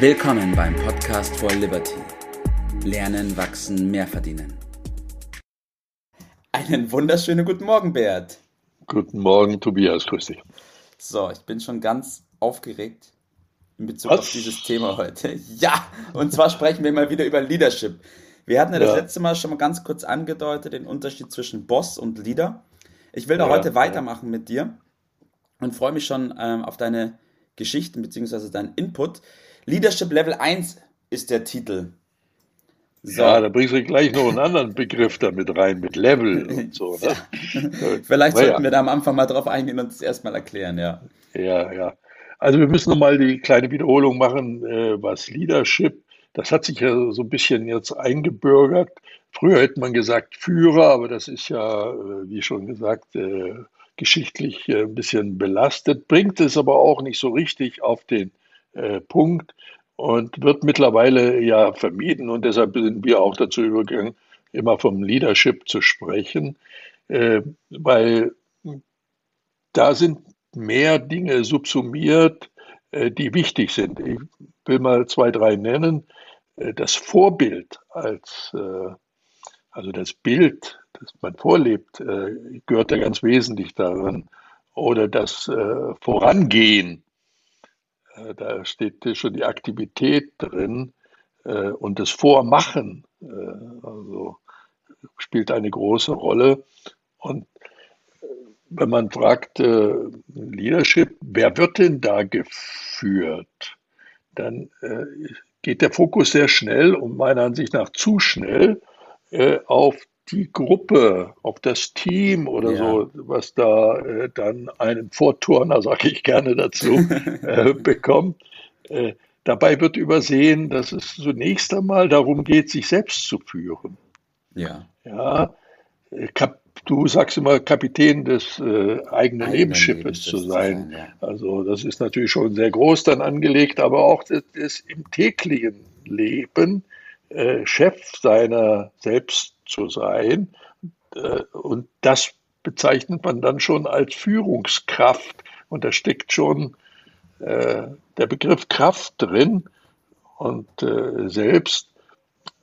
Willkommen beim Podcast for Liberty. Lernen, wachsen, mehr verdienen. Einen wunderschönen guten Morgen, Bert. Guten Morgen, Tobias. Grüß dich. So, ich bin schon ganz aufgeregt in Bezug Was? auf dieses Thema heute. Ja, und zwar sprechen wir mal wieder über Leadership. Wir hatten ja das letzte Mal schon mal ganz kurz angedeutet, den Unterschied zwischen Boss und Leader. Ich will da ja, heute weitermachen ja. mit dir und freue mich schon ähm, auf deine Geschichten bzw. deinen Input. Leadership Level 1 ist der Titel. So. Ja, da bringst du gleich noch einen anderen Begriff damit rein, mit Level und so. Ne? Vielleicht sollten ja. wir da am Anfang mal drauf eingehen und das erstmal erklären, ja. Ja, ja. Also wir müssen nochmal die kleine Wiederholung machen, äh, was Leadership das hat sich ja so ein bisschen jetzt eingebürgert. Früher hätte man gesagt Führer, aber das ist ja, äh, wie schon gesagt, äh, geschichtlich ein bisschen belastet, bringt es aber auch nicht so richtig auf den Punkt und wird mittlerweile ja vermieden und deshalb sind wir auch dazu übergegangen, immer vom Leadership zu sprechen, weil da sind mehr Dinge subsumiert, die wichtig sind. Ich will mal zwei, drei nennen. Äh, das Vorbild als, äh, also das Bild, das man vorlebt, äh, gehört ja ganz wesentlich daran. Oder das Vorangehen, da steht schon die Aktivität drin und das Vormachen also spielt eine große Rolle. Und wenn man fragt, Leadership, wer wird denn da geführt? Dann geht der Fokus sehr schnell und meiner Ansicht nach zu schnell äh, auf die Gruppe, auf das Team oder ja. so, was da äh, dann einen Vorturner, sage ich gerne dazu, äh, bekommt. Äh, dabei wird übersehen, dass es zunächst einmal darum geht, sich selbst zu führen. Ja. Ja. Äh, Kap du sagst immer Kapitän des äh, eigenen Lebensschiffes zu sein. Ja. Also das ist natürlich schon sehr groß dann angelegt, aber auch das, das im täglichen Leben äh, Chef seiner selbst zu sein. Äh, und das bezeichnet man dann schon als Führungskraft. Und da steckt schon äh, der Begriff Kraft drin. Und äh, selbst,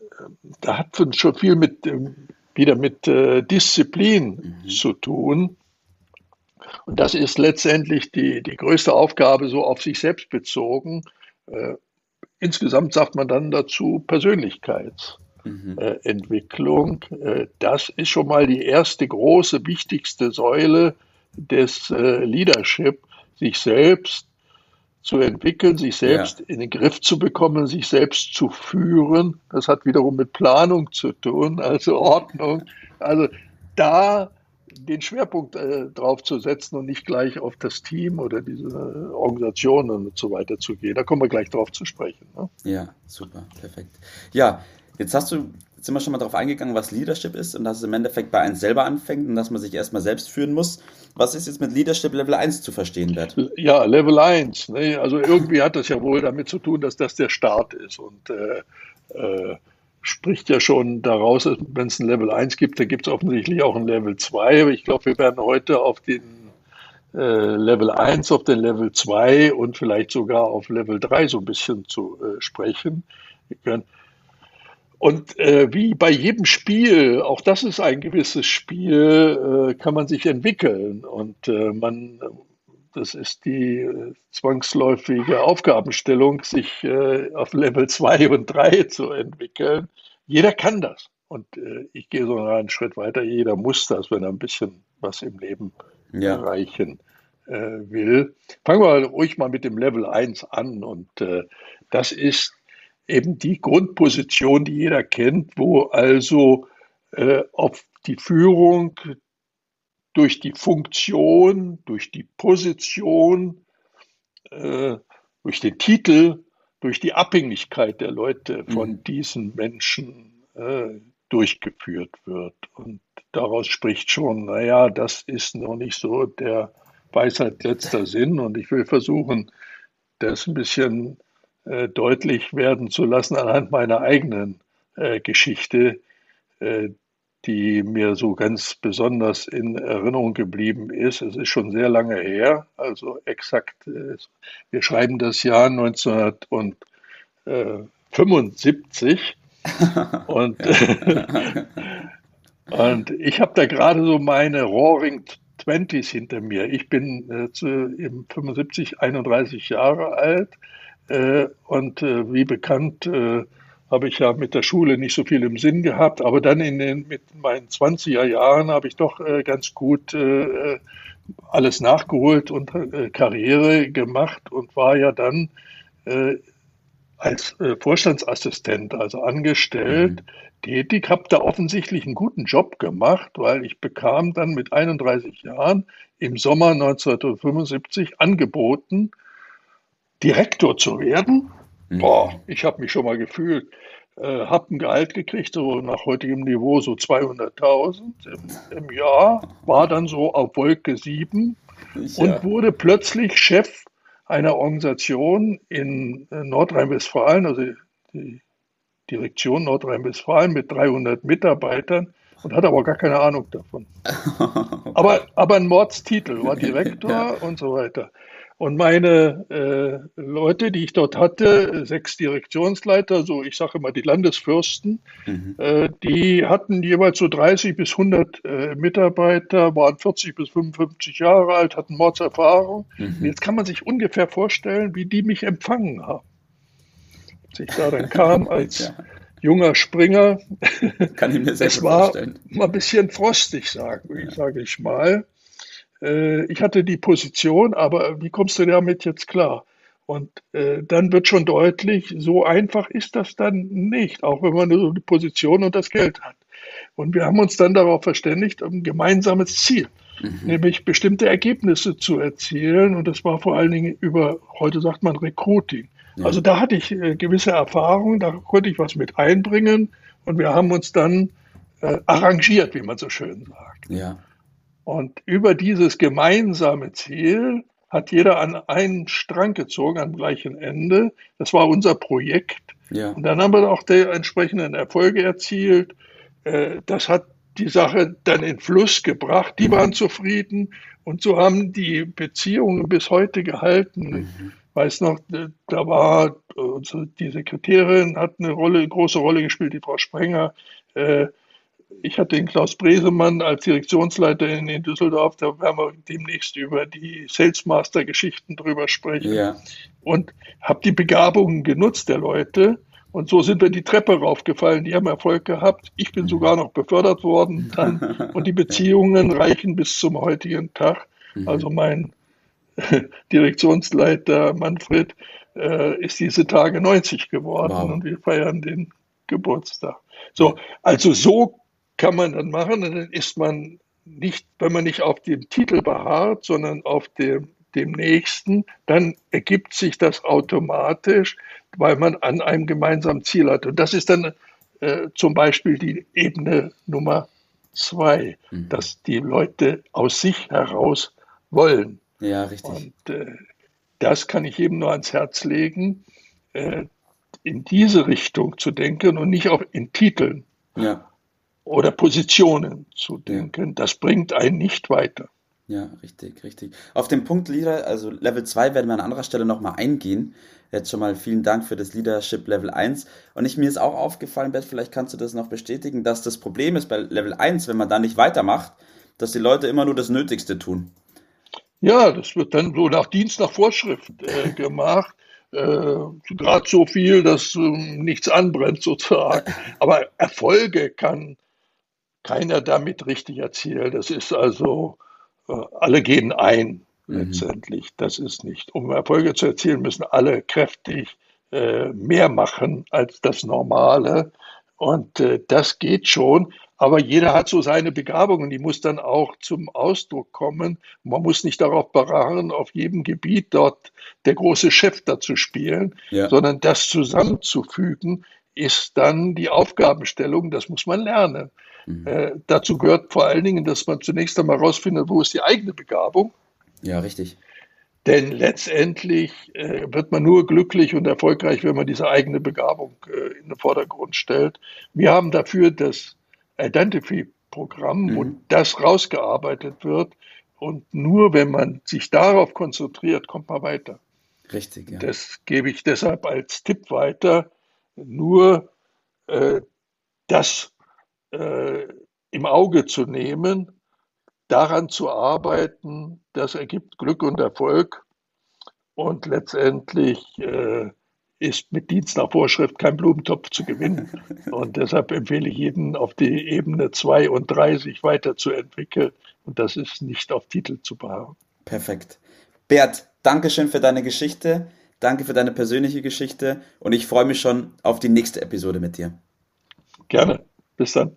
äh, da hat schon viel mit dem wieder mit Disziplin mhm. zu tun. Und das ist letztendlich die, die größte Aufgabe, so auf sich selbst bezogen. Insgesamt sagt man dann dazu Persönlichkeitsentwicklung. Mhm. Äh, das ist schon mal die erste große, wichtigste Säule des äh, Leadership, sich selbst zu entwickeln, sich selbst ja. in den Griff zu bekommen, sich selbst zu führen. Das hat wiederum mit Planung zu tun, also Ordnung. Also da den Schwerpunkt äh, drauf zu setzen und nicht gleich auf das Team oder diese Organisationen und so weiter zu gehen. Da kommen wir gleich drauf zu sprechen. Ne? Ja, super, perfekt. Ja, jetzt hast du Jetzt sind wir schon mal darauf eingegangen, was Leadership ist und dass es im Endeffekt bei einem selber anfängt und dass man sich erstmal selbst führen muss. Was ist jetzt mit Leadership Level 1 zu verstehen, Bert? Ja, Level 1. Ne? Also irgendwie hat das ja wohl damit zu tun, dass das der Start ist und äh, äh, spricht ja schon daraus, wenn es ein Level 1 gibt, dann gibt es offensichtlich auch ein Level 2. Aber ich glaube, wir werden heute auf den äh, Level 1, auf den Level 2 und vielleicht sogar auf Level 3 so ein bisschen zu äh, sprechen. Und äh, wie bei jedem Spiel, auch das ist ein gewisses Spiel, äh, kann man sich entwickeln. Und äh, man, das ist die äh, zwangsläufige Aufgabenstellung, sich äh, auf Level 2 und 3 zu entwickeln. Jeder kann das. Und äh, ich gehe so einen Schritt weiter. Jeder muss das, wenn er ein bisschen was im Leben ja. erreichen will. Fangen wir ruhig mal mit dem Level 1 an. Und das ist eben die Grundposition, die jeder kennt, wo also äh, auf die Führung durch die Funktion, durch die Position, äh, durch den Titel, durch die Abhängigkeit der Leute von mhm. diesen Menschen äh, durchgeführt wird. Und daraus spricht schon, naja, das ist noch nicht so der Weisheit letzter Sinn. Und ich will versuchen, das ein bisschen äh, deutlich werden zu lassen anhand meiner eigenen äh, Geschichte, äh, die mir so ganz besonders in Erinnerung geblieben ist. Es ist schon sehr lange her, also exakt, äh, wir schreiben das Jahr 1993. äh, 75 und, und ich habe da gerade so meine Roaring Twenties hinter mir. Ich bin äh, zu, im 75, 31 Jahre alt und äh, wie bekannt äh, habe ich ja mit der Schule nicht so viel im Sinn gehabt, aber dann in den, mit meinen 20er Jahren habe ich doch äh, ganz gut äh, alles nachgeholt und Karriere gemacht und war ja dann als Vorstandsassistent, also angestellt, mhm. tätig, habe da offensichtlich einen guten Job gemacht, weil ich bekam dann mit 31 Jahren im Sommer 1975 angeboten, Direktor zu werden. Mhm. Boah, ich habe mich schon mal gefühlt, äh, habe ein Gehalt gekriegt, so nach heutigem Niveau so 200.000 im, im, Jahr, war dann so auf Wolke 7 ja. und wurde plötzlich Chef einer Organisation in äh, Nordrhein-Westfalen, also die Direktion Nordrhein-Westfalen mit 300 Mitarbeitern und hatte aber gar keine Ahnung davon. aber, aber ein Mordstitel, war Direktor ja. und so weiter. Und meine äh, Leute, die ich dort hatte, sechs Direktionsleiter, so ich sage immer die Landesfürsten, mhm. äh, die hatten jeweils so 30 bis 100 äh, Mitarbeiter, waren 40 bis 55 Jahre alt, hatten Mordserfahrung. Mhm. Jetzt kann man sich ungefähr vorstellen, wie die mich empfangen haben als ich da dann kam als ja. junger Springer. Kann ich mir sehr es war vorstellen. mal ein bisschen frostig, sage ja. sag ich mal. Äh, ich hatte die Position, aber wie kommst du damit jetzt klar? Und äh, dann wird schon deutlich, so einfach ist das dann nicht, auch wenn man nur die Position und das Geld hat. Und wir haben uns dann darauf verständigt, ein gemeinsames Ziel, mhm. nämlich bestimmte Ergebnisse zu erzielen. Und das war vor allen Dingen über, heute sagt man Recruiting. Also da hatte ich äh, gewisse Erfahrungen, da konnte ich was mit einbringen und wir haben uns dann äh, arrangiert, wie man so schön sagt. Ja. Und über dieses gemeinsame Ziel hat jeder an einen Strang gezogen, am gleichen Ende. Das war unser Projekt. Ja. Und dann haben wir auch die entsprechenden Erfolge erzielt. Äh, das hat die Sache dann in Fluss gebracht. Die waren zufrieden und so haben die Beziehungen bis heute gehalten. Mhm weiß noch, da war also die Sekretärin hat eine Rolle, große Rolle gespielt, die Frau Sprenger. Ich hatte den Klaus Bresemann als Direktionsleiter in, in, Düsseldorf, da werden wir demnächst über die Salesmaster-Geschichten drüber sprechen. Ja. Und habe die Begabungen genutzt der Leute. Und so sind wir die Treppe raufgefallen. Die haben Erfolg gehabt. Ich bin sogar noch befördert worden dann. Und die Beziehungen reichen bis zum heutigen Tag. Mhm. Also mein Direktionsleiter Manfred äh, ist diese Tage 90 geworden wow. und wir feiern den Geburtstag. So, also so kann man dann machen, dann ist man nicht, wenn man nicht auf dem Titel beharrt, sondern auf dem, dem nächsten, dann ergibt sich das automatisch, weil man an einem gemeinsamen Ziel hat. Und das ist dann äh, zum Beispiel die Ebene Nummer zwei, mhm. dass die Leute aus sich heraus wollen. Ja, richtig. Und äh, das kann ich jedem nur ans Herz legen, äh, in diese Richtung zu denken und nicht auch in Titeln ja. Oder Positionen zu denken. Das bringt einen nicht weiter. Ja, richtig, richtig. Auf den Punkt Leader, also Level 2 werden wir an anderer Stelle nochmal eingehen. Jetzt schon mal vielen Dank für das Leadership Level 1. Und ich, mir ist auch aufgefallen, Beth, vielleicht kannst du das noch bestätigen, dass das Problem ist bei Level 1, wenn man da nicht weitermacht, dass die Leute immer nur das Nötigste tun. Ja, das wird dann so nach Dienst, nach Vorschrift äh, gemacht. Äh, Gerade so viel, dass äh, nichts anbrennt sozusagen. Aber Erfolge kann keiner damit richtig erzielen. Das ist also, äh, alle gehen ein mhm. letztendlich. Das ist nicht. Um Erfolge zu erzielen, müssen alle kräftig äh, mehr machen als das Normale. Und äh, das geht schon. Aber jeder hat so seine Begabungen, die muss dann auch zum Ausdruck kommen. Man muss nicht darauf beharren, auf jedem Gebiet dort der große Chef dazu spielen, ja. sondern das zusammenzufügen ist dann die Aufgabenstellung, das muss man lernen. Mhm. Äh, dazu gehört vor allen Dingen, dass man zunächst einmal herausfindet, wo ist die eigene Begabung. Ja, richtig. Denn letztendlich äh, wird man nur glücklich und erfolgreich, wenn man diese eigene Begabung äh, in den Vordergrund stellt. Wir haben dafür das Identify-Programm, mhm. wo das rausgearbeitet wird. Und nur wenn man sich darauf konzentriert, kommt man weiter. Richtig, ja. Das gebe ich deshalb als Tipp weiter. Nur äh, das äh, im Auge zu nehmen, daran zu arbeiten, das ergibt Glück und Erfolg. Und letztendlich äh, ist mit Dienst nach Vorschrift kein Blumentopf zu gewinnen. Und deshalb empfehle ich jedem, auf die Ebene 2 und 3 sich weiterzuentwickeln. Und das ist nicht auf Titel zu beharren. Perfekt. Bert, Dankeschön für deine Geschichte. Danke für deine persönliche Geschichte. Und ich freue mich schon auf die nächste Episode mit dir. Gerne. Bis dann.